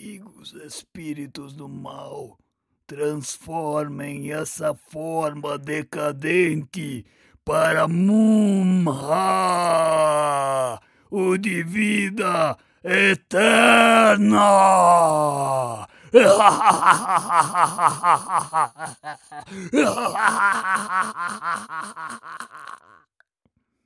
antigos espíritos do mal transformem essa forma decadente para Mumha, o de vida eterna.